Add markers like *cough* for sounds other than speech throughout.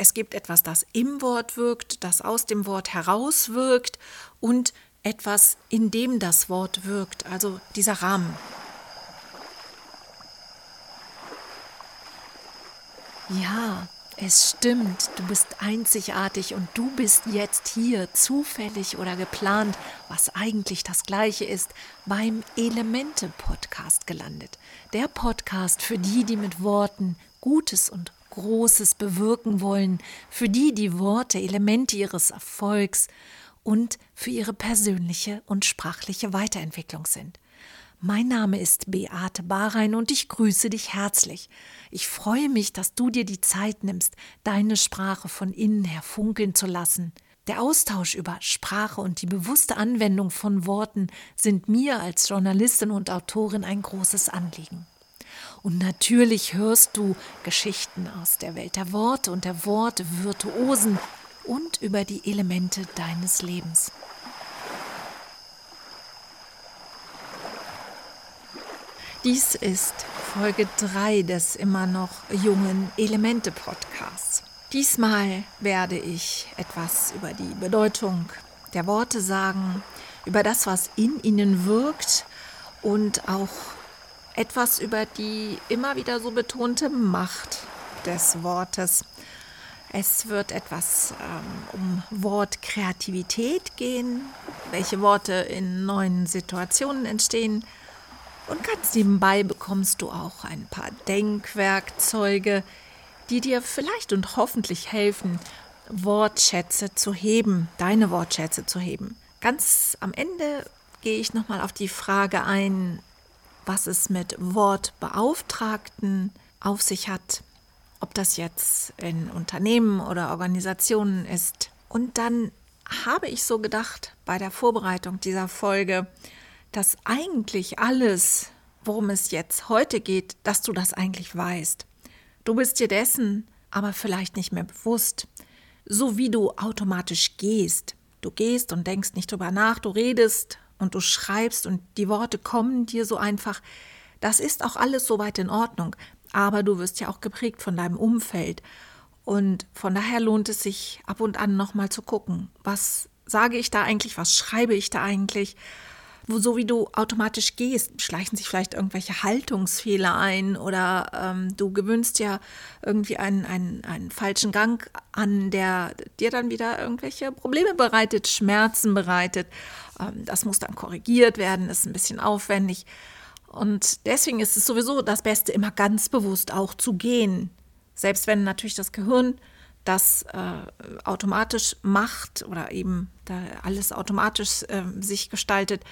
Es gibt etwas, das im Wort wirkt, das aus dem Wort heraus wirkt und etwas, in dem das Wort wirkt, also dieser Rahmen. Ja, es stimmt, du bist einzigartig und du bist jetzt hier, zufällig oder geplant, was eigentlich das gleiche ist, beim Elemente-Podcast gelandet. Der Podcast für die, die mit Worten Gutes und Großes bewirken wollen, für die die Worte Elemente ihres Erfolgs und für ihre persönliche und sprachliche Weiterentwicklung sind. Mein Name ist Beate Bahrein und ich grüße dich herzlich. Ich freue mich, dass du dir die Zeit nimmst, deine Sprache von innen her funkeln zu lassen. Der Austausch über Sprache und die bewusste Anwendung von Worten sind mir als Journalistin und Autorin ein großes Anliegen. Und natürlich hörst du Geschichten aus der Welt der Worte und der Worte Virtuosen und über die Elemente deines Lebens. Dies ist Folge 3 des immer noch jungen Elemente Podcasts. Diesmal werde ich etwas über die Bedeutung der Worte sagen, über das, was in ihnen wirkt und auch etwas über die immer wieder so betonte Macht des Wortes. Es wird etwas ähm, um Wortkreativität gehen, welche Worte in neuen Situationen entstehen und ganz nebenbei bekommst du auch ein paar Denkwerkzeuge, die dir vielleicht und hoffentlich helfen, Wortschätze zu heben, deine Wortschätze zu heben. Ganz am Ende gehe ich nochmal auf die Frage ein, was es mit Wortbeauftragten auf sich hat, ob das jetzt in Unternehmen oder Organisationen ist. Und dann habe ich so gedacht bei der Vorbereitung dieser Folge, dass eigentlich alles, worum es jetzt heute geht, dass du das eigentlich weißt. Du bist dir dessen aber vielleicht nicht mehr bewusst, so wie du automatisch gehst. Du gehst und denkst nicht drüber nach, du redest und du schreibst und die Worte kommen dir so einfach. Das ist auch alles soweit in Ordnung, aber du wirst ja auch geprägt von deinem Umfeld. Und von daher lohnt es sich ab und an nochmal zu gucken, was sage ich da eigentlich, was schreibe ich da eigentlich wo so wie du automatisch gehst, schleichen sich vielleicht irgendwelche Haltungsfehler ein oder ähm, du gewöhnst ja irgendwie einen, einen, einen falschen Gang an, der dir dann wieder irgendwelche Probleme bereitet, Schmerzen bereitet. Ähm, das muss dann korrigiert werden, ist ein bisschen aufwendig. Und deswegen ist es sowieso das Beste, immer ganz bewusst auch zu gehen. Selbst wenn natürlich das Gehirn das äh, automatisch macht oder eben da alles automatisch äh, sich gestaltet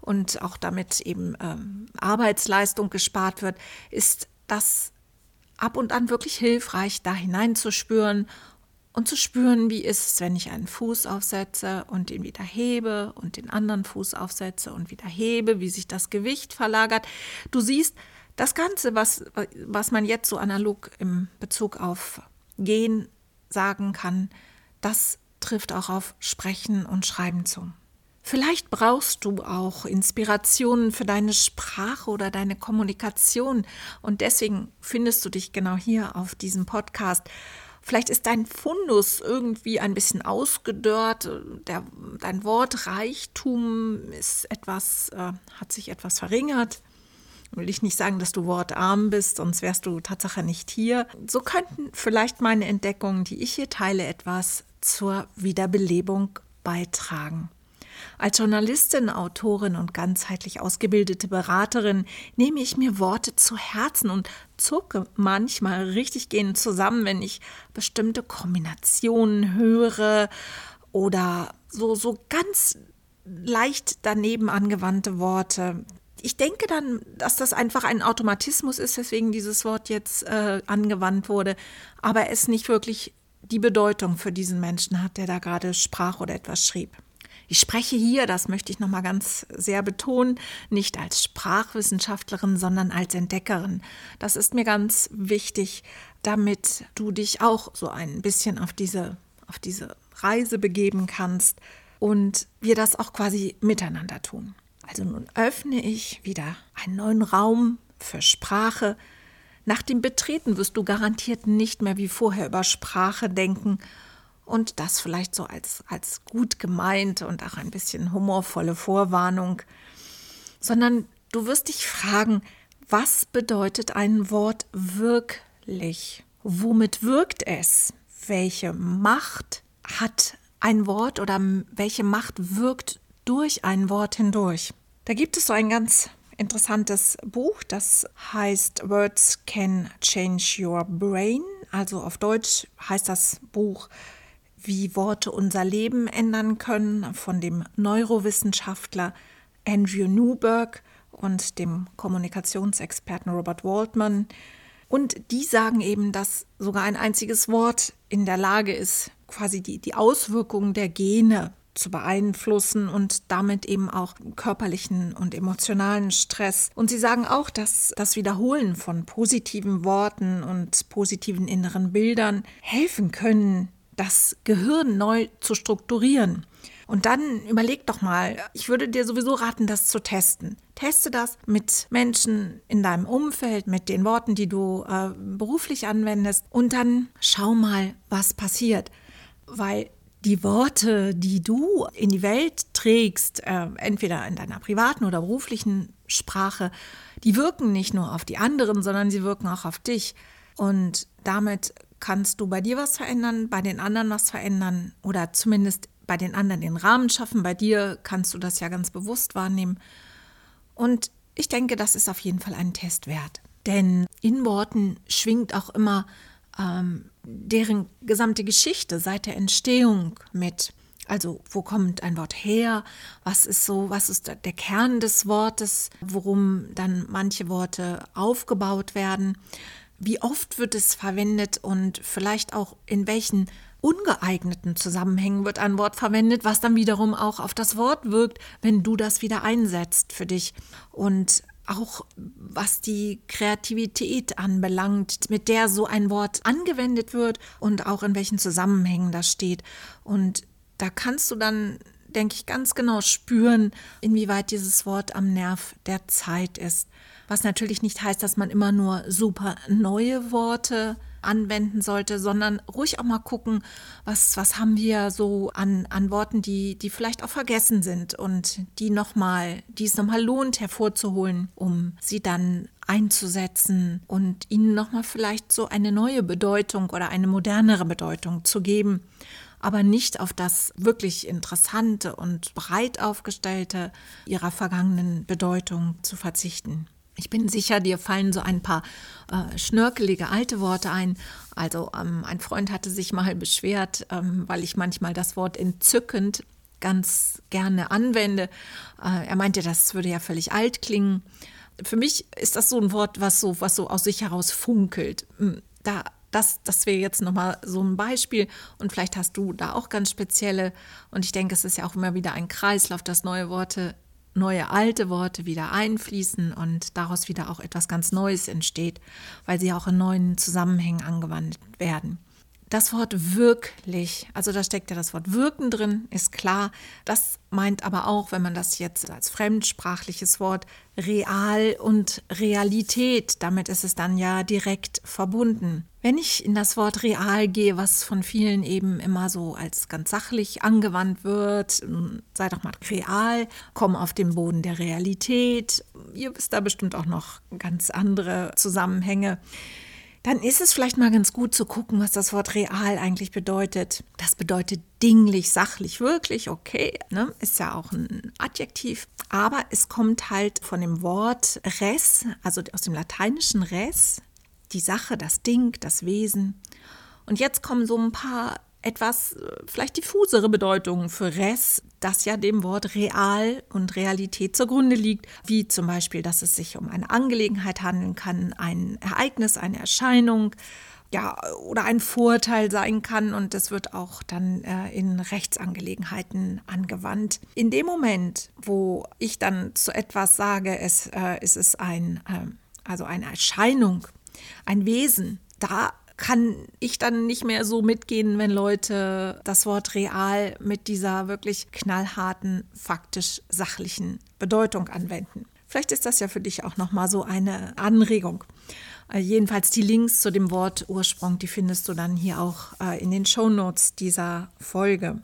und auch damit eben ähm, Arbeitsleistung gespart wird, ist das ab und an wirklich hilfreich, da hineinzuspüren und zu spüren, wie ist es, wenn ich einen Fuß aufsetze und ihn wieder hebe und den anderen Fuß aufsetze und wieder hebe, wie sich das Gewicht verlagert. Du siehst, das Ganze, was, was man jetzt so analog im Bezug auf Gehen sagen kann, das trifft auch auf Sprechen und Schreiben zu. Vielleicht brauchst du auch Inspirationen für deine Sprache oder deine Kommunikation und deswegen findest du dich genau hier auf diesem Podcast. Vielleicht ist dein Fundus irgendwie ein bisschen ausgedörrt, der, dein Wortreichtum ist etwas, äh, hat sich etwas verringert will ich nicht sagen, dass du wortarm bist, sonst wärst du Tatsache nicht hier. So könnten vielleicht meine Entdeckungen, die ich hier teile, etwas zur Wiederbelebung beitragen. Als Journalistin, Autorin und ganzheitlich ausgebildete Beraterin nehme ich mir Worte zu Herzen und zucke manchmal richtig gehend zusammen, wenn ich bestimmte Kombinationen höre oder so, so ganz leicht daneben angewandte Worte ich denke dann, dass das einfach ein Automatismus ist, weswegen dieses Wort jetzt äh, angewandt wurde, aber es nicht wirklich die Bedeutung für diesen Menschen hat, der da gerade sprach oder etwas schrieb. Ich spreche hier, das möchte ich nochmal ganz sehr betonen, nicht als Sprachwissenschaftlerin, sondern als Entdeckerin. Das ist mir ganz wichtig, damit du dich auch so ein bisschen auf diese, auf diese Reise begeben kannst und wir das auch quasi miteinander tun. Also nun öffne ich wieder einen neuen Raum für Sprache, Nach dem Betreten wirst du garantiert nicht mehr wie vorher über Sprache denken und das vielleicht so als, als gut gemeint und auch ein bisschen humorvolle Vorwarnung, sondern du wirst dich fragen, was bedeutet ein Wort wirklich? Womit wirkt es? Welche Macht hat ein Wort oder welche Macht wirkt durch ein Wort hindurch? Da gibt es so ein ganz interessantes Buch, das heißt Words Can Change Your Brain. Also auf Deutsch heißt das Buch Wie Worte unser Leben ändern können von dem Neurowissenschaftler Andrew Newberg und dem Kommunikationsexperten Robert Waldman. Und die sagen eben, dass sogar ein einziges Wort in der Lage ist, quasi die, die Auswirkungen der Gene zu beeinflussen und damit eben auch körperlichen und emotionalen Stress. Und sie sagen auch, dass das Wiederholen von positiven Worten und positiven inneren Bildern helfen können, das Gehirn neu zu strukturieren. Und dann überleg doch mal, ich würde dir sowieso raten, das zu testen. Teste das mit Menschen in deinem Umfeld, mit den Worten, die du äh, beruflich anwendest und dann schau mal, was passiert. Weil die Worte, die du in die Welt trägst, äh, entweder in deiner privaten oder beruflichen Sprache, die wirken nicht nur auf die anderen, sondern sie wirken auch auf dich. Und damit kannst du bei dir was verändern, bei den anderen was verändern oder zumindest bei den anderen den Rahmen schaffen. Bei dir kannst du das ja ganz bewusst wahrnehmen. Und ich denke, das ist auf jeden Fall ein Test wert. Denn in Worten schwingt auch immer ähm, deren gesamte Geschichte seit der Entstehung mit. Also, wo kommt ein Wort her? Was ist so, was ist der Kern des Wortes, worum dann manche Worte aufgebaut werden? Wie oft wird es verwendet und vielleicht auch in welchen ungeeigneten Zusammenhängen wird ein Wort verwendet, was dann wiederum auch auf das Wort wirkt, wenn du das wieder einsetzt für dich. Und auch was die Kreativität anbelangt, mit der so ein Wort angewendet wird und auch in welchen Zusammenhängen das steht. Und da kannst du dann, denke ich, ganz genau spüren, inwieweit dieses Wort am Nerv der Zeit ist. Was natürlich nicht heißt, dass man immer nur super neue Worte anwenden sollte, sondern ruhig auch mal gucken, was, was haben wir so an, an Worten, die, die vielleicht auch vergessen sind und die nochmal, die es nochmal lohnt hervorzuholen, um sie dann einzusetzen und ihnen nochmal vielleicht so eine neue Bedeutung oder eine modernere Bedeutung zu geben aber nicht auf das wirklich Interessante und breit aufgestellte ihrer vergangenen Bedeutung zu verzichten. Ich bin sicher, dir fallen so ein paar äh, schnörkelige alte Worte ein. Also ähm, ein Freund hatte sich mal beschwert, ähm, weil ich manchmal das Wort entzückend ganz gerne anwende. Äh, er meinte, das würde ja völlig alt klingen. Für mich ist das so ein Wort, was so, was so aus sich heraus funkelt. Hm, da, das, das wäre jetzt nochmal so ein Beispiel und vielleicht hast du da auch ganz spezielle. Und ich denke, es ist ja auch immer wieder ein Kreislauf, dass neue Worte neue alte Worte wieder einfließen und daraus wieder auch etwas ganz Neues entsteht, weil sie auch in neuen Zusammenhängen angewandt werden. Das Wort wirklich, also da steckt ja das Wort wirken drin, ist klar. Das meint aber auch, wenn man das jetzt als fremdsprachliches Wort real und Realität, damit ist es dann ja direkt verbunden. Wenn ich in das Wort real gehe, was von vielen eben immer so als ganz sachlich angewandt wird, sei doch mal real, komm auf den Boden der Realität, ihr wisst da bestimmt auch noch ganz andere Zusammenhänge dann ist es vielleicht mal ganz gut zu gucken, was das Wort real eigentlich bedeutet. Das bedeutet dinglich, sachlich, wirklich, okay, ne? ist ja auch ein Adjektiv. Aber es kommt halt von dem Wort res, also aus dem lateinischen res, die Sache, das Ding, das Wesen. Und jetzt kommen so ein paar etwas äh, vielleicht diffusere Bedeutungen für res, das ja dem Wort real und Realität zugrunde liegt, wie zum Beispiel, dass es sich um eine Angelegenheit handeln kann, ein Ereignis, eine Erscheinung, ja, oder ein Vorteil sein kann und das wird auch dann äh, in Rechtsangelegenheiten angewandt. In dem Moment, wo ich dann zu etwas sage, es, äh, es ist ein, äh, also eine Erscheinung, ein Wesen, da kann ich dann nicht mehr so mitgehen, wenn Leute das Wort real mit dieser wirklich knallharten, faktisch sachlichen Bedeutung anwenden. Vielleicht ist das ja für dich auch noch mal so eine Anregung. Äh, jedenfalls die Links zu dem Wort Ursprung, die findest du dann hier auch äh, in den Shownotes dieser Folge.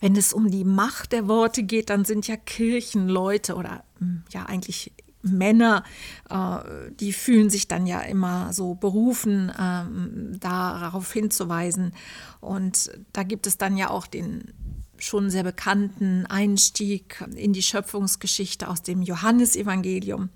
Wenn es um die Macht der Worte geht, dann sind ja Kirchenleute oder hm, ja eigentlich Männer, äh, die fühlen sich dann ja immer so berufen, ähm, darauf hinzuweisen. Und da gibt es dann ja auch den schon sehr bekannten Einstieg in die Schöpfungsgeschichte aus dem Johannesevangelium,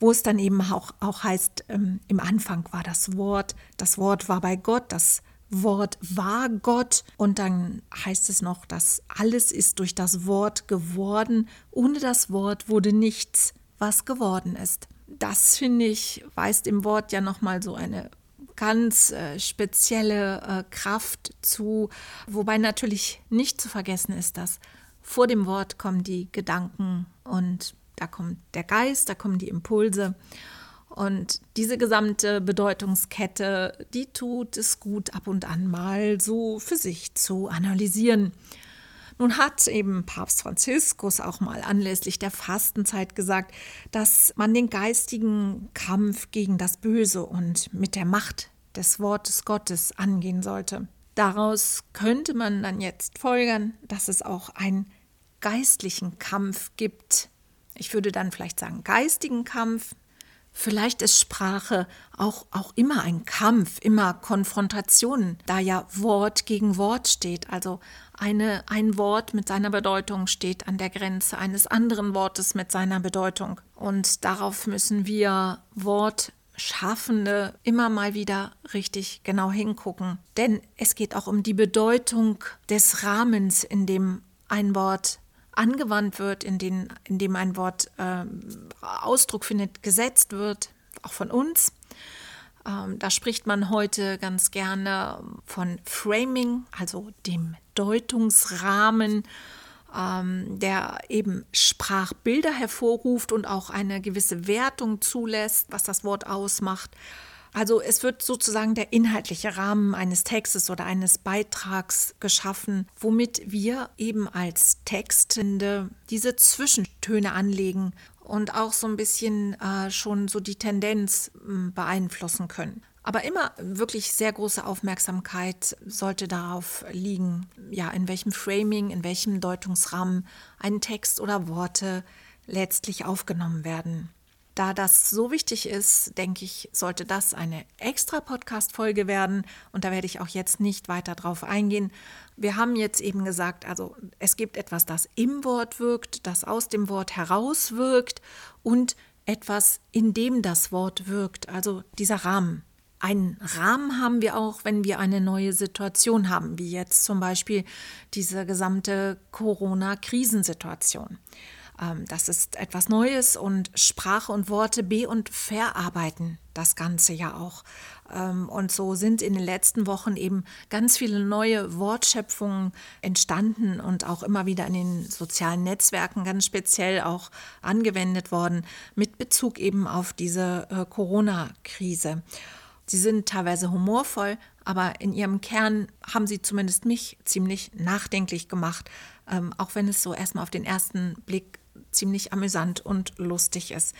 wo es dann eben auch, auch heißt, ähm, im Anfang war das Wort, das Wort war bei Gott, das Wort war Gott. Und dann heißt es noch, dass alles ist durch das Wort geworden, ohne das Wort wurde nichts was geworden ist. Das finde ich, weist im Wort ja nochmal so eine ganz äh, spezielle äh, Kraft zu, wobei natürlich nicht zu vergessen ist, dass vor dem Wort kommen die Gedanken und da kommt der Geist, da kommen die Impulse. Und diese gesamte Bedeutungskette, die tut es gut, ab und an mal so für sich zu analysieren. Nun hat eben Papst Franziskus auch mal anlässlich der Fastenzeit gesagt, dass man den geistigen Kampf gegen das Böse und mit der Macht des Wortes Gottes angehen sollte. Daraus könnte man dann jetzt folgern, dass es auch einen geistlichen Kampf gibt. Ich würde dann vielleicht sagen geistigen Kampf, Vielleicht ist Sprache auch, auch immer ein Kampf, immer Konfrontation, da ja Wort gegen Wort steht. Also eine, ein Wort mit seiner Bedeutung steht an der Grenze eines anderen Wortes mit seiner Bedeutung. Und darauf müssen wir Wortschaffende immer mal wieder richtig genau hingucken. Denn es geht auch um die Bedeutung des Rahmens, in dem ein Wort angewandt wird, in, den, in dem ein Wort äh, Ausdruck findet, gesetzt wird, auch von uns. Ähm, da spricht man heute ganz gerne von Framing, also dem Deutungsrahmen, ähm, der eben Sprachbilder hervorruft und auch eine gewisse Wertung zulässt, was das Wort ausmacht. Also es wird sozusagen der inhaltliche Rahmen eines Textes oder eines Beitrags geschaffen, womit wir eben als Textende diese Zwischentöne anlegen und auch so ein bisschen äh, schon so die Tendenz äh, beeinflussen können. Aber immer wirklich sehr große Aufmerksamkeit sollte darauf liegen, ja, in welchem Framing, in welchem Deutungsrahmen ein Text oder Worte letztlich aufgenommen werden. Da das so wichtig ist, denke ich, sollte das eine extra Podcast-Folge werden. Und da werde ich auch jetzt nicht weiter drauf eingehen. Wir haben jetzt eben gesagt, also es gibt etwas, das im Wort wirkt, das aus dem Wort heraus wirkt und etwas, in dem das Wort wirkt, also dieser Rahmen. Einen Rahmen haben wir auch, wenn wir eine neue Situation haben, wie jetzt zum Beispiel diese gesamte Corona-Krisensituation. Ähm, das ist etwas Neues und Sprache und Worte be- und verarbeiten das Ganze ja auch. Ähm, und so sind in den letzten Wochen eben ganz viele neue Wortschöpfungen entstanden und auch immer wieder in den sozialen Netzwerken ganz speziell auch angewendet worden mit Bezug eben auf diese äh, Corona-Krise. Sie sind teilweise humorvoll, aber in ihrem Kern haben sie zumindest mich ziemlich nachdenklich gemacht, ähm, auch wenn es so erstmal auf den ersten Blick ziemlich amüsant und lustig ist.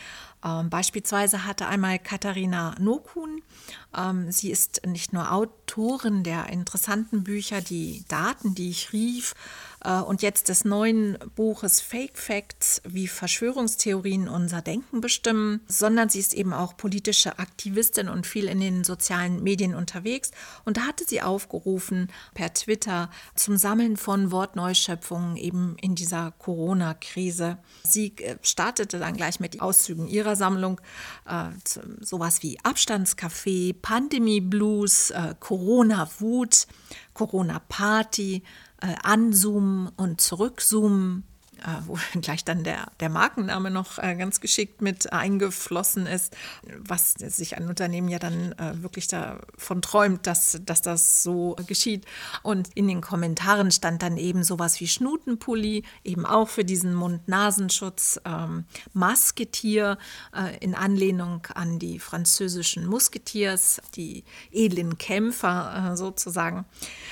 Ähm, beispielsweise hatte einmal Katharina Nokun, ähm, sie ist nicht nur Autorin der interessanten Bücher Die Daten, die ich rief, und jetzt des neuen Buches Fake Facts, wie Verschwörungstheorien unser Denken bestimmen, sondern sie ist eben auch politische Aktivistin und viel in den sozialen Medien unterwegs. Und da hatte sie aufgerufen per Twitter zum Sammeln von Wortneuschöpfungen eben in dieser Corona-Krise. Sie äh, startete dann gleich mit Auszügen ihrer Sammlung, äh, sowas wie Abstandskaffee, Pandemie-Blues, äh, Corona-Wut, Corona-Party, äh, anzoomen und zurückzoomen, äh, wo *laughs* gleich dann der, der Markenname noch äh, ganz geschickt mit eingeflossen ist, was sich ein Unternehmen ja dann äh, wirklich davon träumt, dass, dass das so geschieht. Und in den Kommentaren stand dann eben sowas wie Schnutenpulli, eben auch für diesen Mund-Nasenschutz, ähm, Masketier äh, in Anlehnung an die französischen Musketiers, die edlen Kämpfer äh, sozusagen.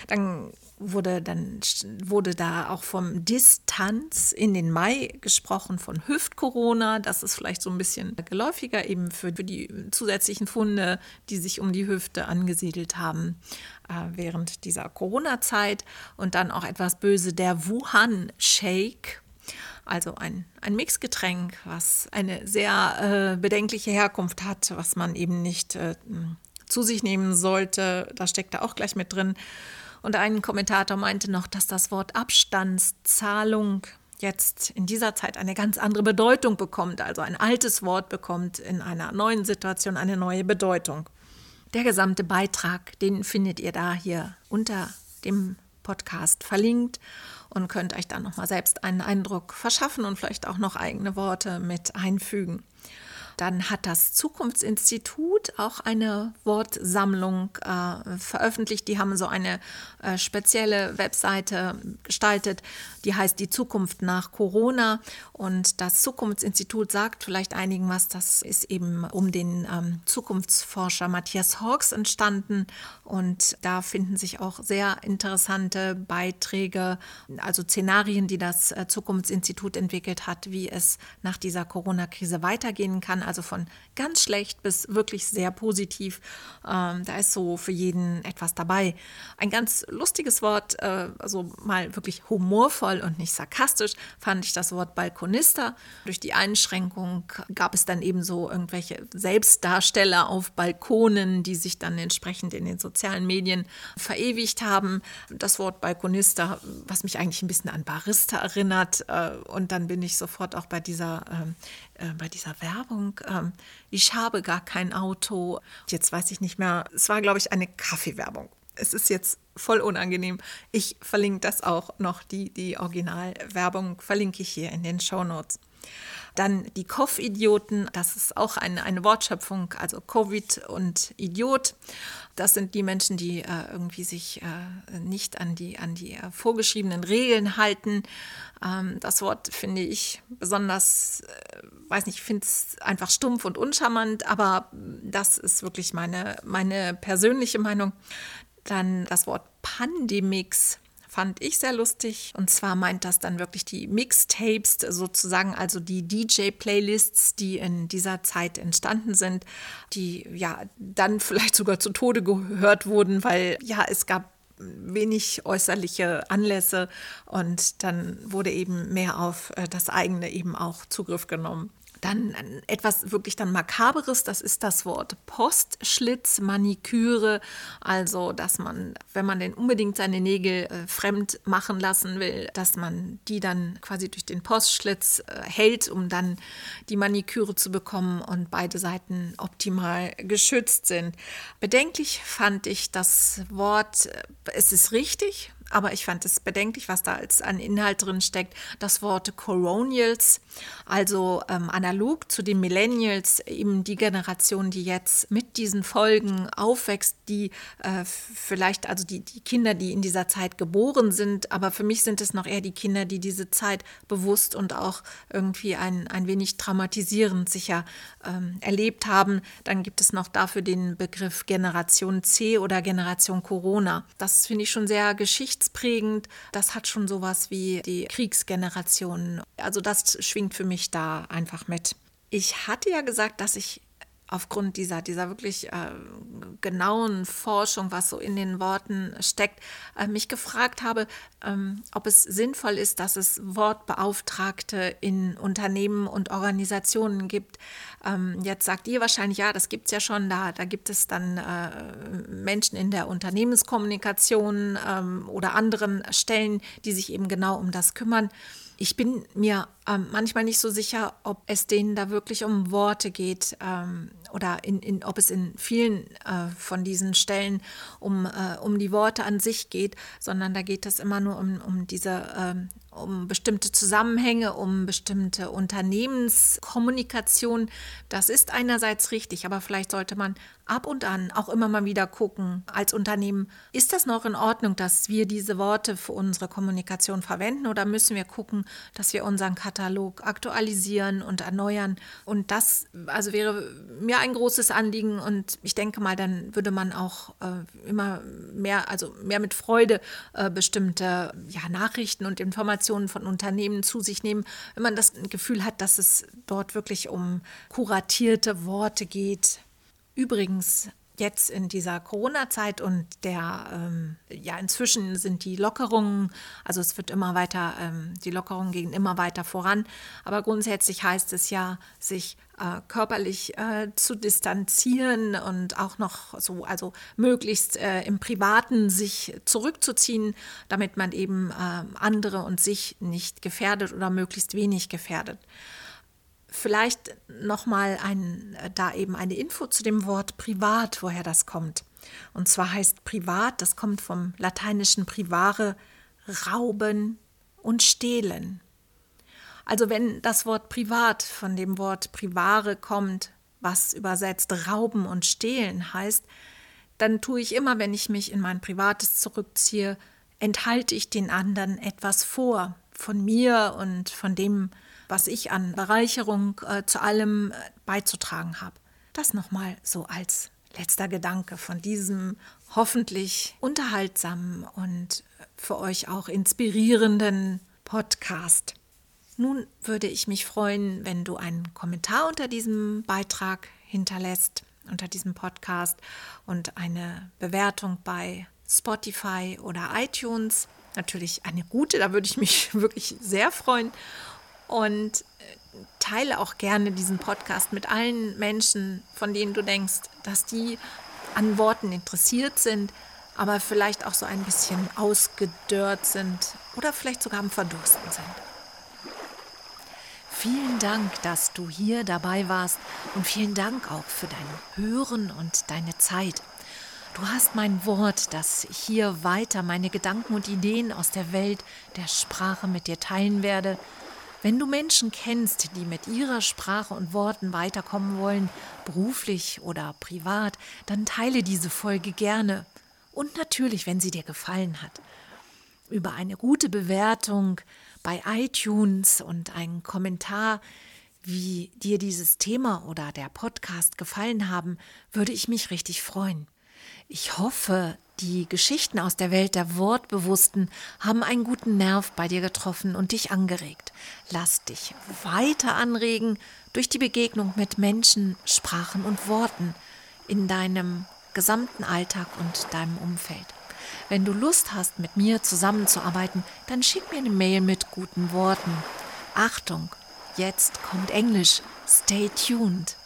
Dann wurde dann wurde da auch vom Distanz in den Mai gesprochen von Hüft-Corona. Das ist vielleicht so ein bisschen geläufiger eben für, für die zusätzlichen Funde, die sich um die Hüfte angesiedelt haben äh, während dieser Corona-Zeit. Und dann auch etwas böse der Wuhan Shake. Also ein, ein Mixgetränk, was eine sehr äh, bedenkliche Herkunft hat, was man eben nicht äh, zu sich nehmen sollte. Da steckt da auch gleich mit drin. Und ein Kommentator meinte noch, dass das Wort Abstandszahlung jetzt in dieser Zeit eine ganz andere Bedeutung bekommt, also ein altes Wort bekommt in einer neuen Situation eine neue Bedeutung. Der gesamte Beitrag, den findet ihr da hier unter dem Podcast verlinkt und könnt euch dann nochmal selbst einen Eindruck verschaffen und vielleicht auch noch eigene Worte mit einfügen. Dann hat das Zukunftsinstitut auch eine Wortsammlung äh, veröffentlicht. Die haben so eine äh, spezielle Webseite gestaltet, die heißt Die Zukunft nach Corona. Und das Zukunftsinstitut sagt vielleicht einigen was, das ist eben um den ähm, Zukunftsforscher Matthias Hawks entstanden. Und da finden sich auch sehr interessante Beiträge, also Szenarien, die das äh, Zukunftsinstitut entwickelt hat, wie es nach dieser Corona-Krise weitergehen kann also von ganz schlecht bis wirklich sehr positiv. Ähm, da ist so für jeden etwas dabei. Ein ganz lustiges Wort, äh, also mal wirklich humorvoll und nicht sarkastisch, fand ich das Wort Balkonista. Durch die Einschränkung gab es dann eben so irgendwelche Selbstdarsteller auf Balkonen, die sich dann entsprechend in den sozialen Medien verewigt haben. Das Wort Balkonista, was mich eigentlich ein bisschen an Barista erinnert. Äh, und dann bin ich sofort auch bei dieser ähm, äh, bei dieser Werbung, ähm, ich habe gar kein Auto. Jetzt weiß ich nicht mehr, es war, glaube ich, eine Kaffeewerbung. Es ist jetzt voll unangenehm. Ich verlinke das auch noch, die, die Originalwerbung verlinke ich hier in den Show Notes. Dann die Koff-Idioten, das ist auch eine, eine Wortschöpfung, also Covid und Idiot. Das sind die Menschen, die äh, irgendwie sich äh, nicht an die, an die äh, vorgeschriebenen Regeln halten. Ähm, das Wort finde ich besonders, äh, weiß nicht, ich finde es einfach stumpf und uncharmant, aber das ist wirklich meine, meine persönliche Meinung. Dann das Wort Pandemix fand ich sehr lustig. Und zwar meint das dann wirklich die Mixtapes, sozusagen, also die DJ-Playlists, die in dieser Zeit entstanden sind, die ja dann vielleicht sogar zu Tode gehört wurden, weil ja, es gab wenig äußerliche Anlässe und dann wurde eben mehr auf äh, das eigene eben auch Zugriff genommen. Dann etwas wirklich dann Makaberes, das ist das Wort Postschlitz, Maniküre. Also, dass man, wenn man denn unbedingt seine Nägel äh, fremd machen lassen will, dass man die dann quasi durch den Postschlitz äh, hält, um dann die Maniküre zu bekommen und beide Seiten optimal geschützt sind. Bedenklich fand ich das Wort, äh, es ist richtig, aber ich fand es bedenklich, was da als an Inhalt drin steckt. Das Wort Coronials, also ähm, analog zu den Millennials, eben die Generation, die jetzt mit diesen Folgen aufwächst, die äh, vielleicht, also die, die Kinder, die in dieser Zeit geboren sind, aber für mich sind es noch eher die Kinder, die diese Zeit bewusst und auch irgendwie ein, ein wenig traumatisierend sicher ähm, erlebt haben. Dann gibt es noch dafür den Begriff Generation C oder Generation Corona. Das finde ich schon sehr geschichtsprägend. Das hat schon sowas wie die Kriegsgeneration. Also das schwingt für mich da einfach mit. Ich hatte ja gesagt, dass ich aufgrund dieser, dieser wirklich äh, genauen Forschung, was so in den Worten steckt, äh, mich gefragt habe, ähm, ob es sinnvoll ist, dass es Wortbeauftragte in Unternehmen und Organisationen gibt. Ähm, jetzt sagt ihr wahrscheinlich, ja, das gibt es ja schon, da, da gibt es dann äh, Menschen in der Unternehmenskommunikation ähm, oder anderen Stellen, die sich eben genau um das kümmern. Ich bin mir ähm, manchmal nicht so sicher, ob es denen da wirklich um Worte geht ähm, oder in, in, ob es in vielen äh, von diesen Stellen um, äh, um die Worte an sich geht, sondern da geht es immer nur um, um diese ähm, um bestimmte Zusammenhänge, um bestimmte Unternehmenskommunikation. Das ist einerseits richtig, aber vielleicht sollte man ab und an auch immer mal wieder gucken, als Unternehmen, ist das noch in Ordnung, dass wir diese Worte für unsere Kommunikation verwenden oder müssen wir gucken, dass wir unseren Katalog aktualisieren und erneuern? Und das also wäre mir ein großes Anliegen und ich denke mal, dann würde man auch äh, immer mehr, also mehr mit Freude äh, bestimmte ja, Nachrichten und Informationen von Unternehmen zu sich nehmen, wenn man das Gefühl hat, dass es dort wirklich um kuratierte Worte geht, Übrigens, jetzt in dieser Corona-Zeit und der, ähm, ja, inzwischen sind die Lockerungen, also es wird immer weiter, ähm, die Lockerungen gehen immer weiter voran, aber grundsätzlich heißt es ja, sich äh, körperlich äh, zu distanzieren und auch noch so, also möglichst äh, im Privaten sich zurückzuziehen, damit man eben ähm, andere und sich nicht gefährdet oder möglichst wenig gefährdet. Vielleicht nochmal ein, äh, da eben eine Info zu dem Wort privat, woher das kommt. Und zwar heißt privat, das kommt vom lateinischen privare, rauben und stehlen. Also wenn das Wort privat von dem Wort privare kommt, was übersetzt rauben und stehlen heißt, dann tue ich immer, wenn ich mich in mein Privates zurückziehe, enthalte ich den anderen etwas vor, von mir und von dem, was ich an Bereicherung äh, zu allem äh, beizutragen habe. Das nochmal so als letzter Gedanke von diesem hoffentlich unterhaltsamen und für euch auch inspirierenden Podcast. Nun würde ich mich freuen, wenn du einen Kommentar unter diesem Beitrag hinterlässt, unter diesem Podcast und eine Bewertung bei Spotify oder iTunes. Natürlich eine gute, da würde ich mich *laughs* wirklich sehr freuen und äh, teile auch gerne diesen Podcast mit allen Menschen, von denen du denkst, dass die an Worten interessiert sind, aber vielleicht auch so ein bisschen ausgedörrt sind oder vielleicht sogar am Verdursten sind. Vielen Dank, dass du hier dabei warst und vielen Dank auch für dein Hören und deine Zeit. Du hast mein Wort, dass ich hier weiter meine Gedanken und Ideen aus der Welt der Sprache mit dir teilen werde wenn du Menschen kennst, die mit ihrer Sprache und Worten weiterkommen wollen, beruflich oder privat, dann teile diese Folge gerne. Und natürlich, wenn sie dir gefallen hat. Über eine gute Bewertung bei iTunes und einen Kommentar, wie dir dieses Thema oder der Podcast gefallen haben, würde ich mich richtig freuen. Ich hoffe, die Geschichten aus der Welt der Wortbewussten haben einen guten Nerv bei dir getroffen und dich angeregt. Lass dich weiter anregen durch die Begegnung mit Menschen, Sprachen und Worten in deinem gesamten Alltag und deinem Umfeld. Wenn du Lust hast, mit mir zusammenzuarbeiten, dann schick mir eine Mail mit guten Worten. Achtung, jetzt kommt Englisch. Stay tuned.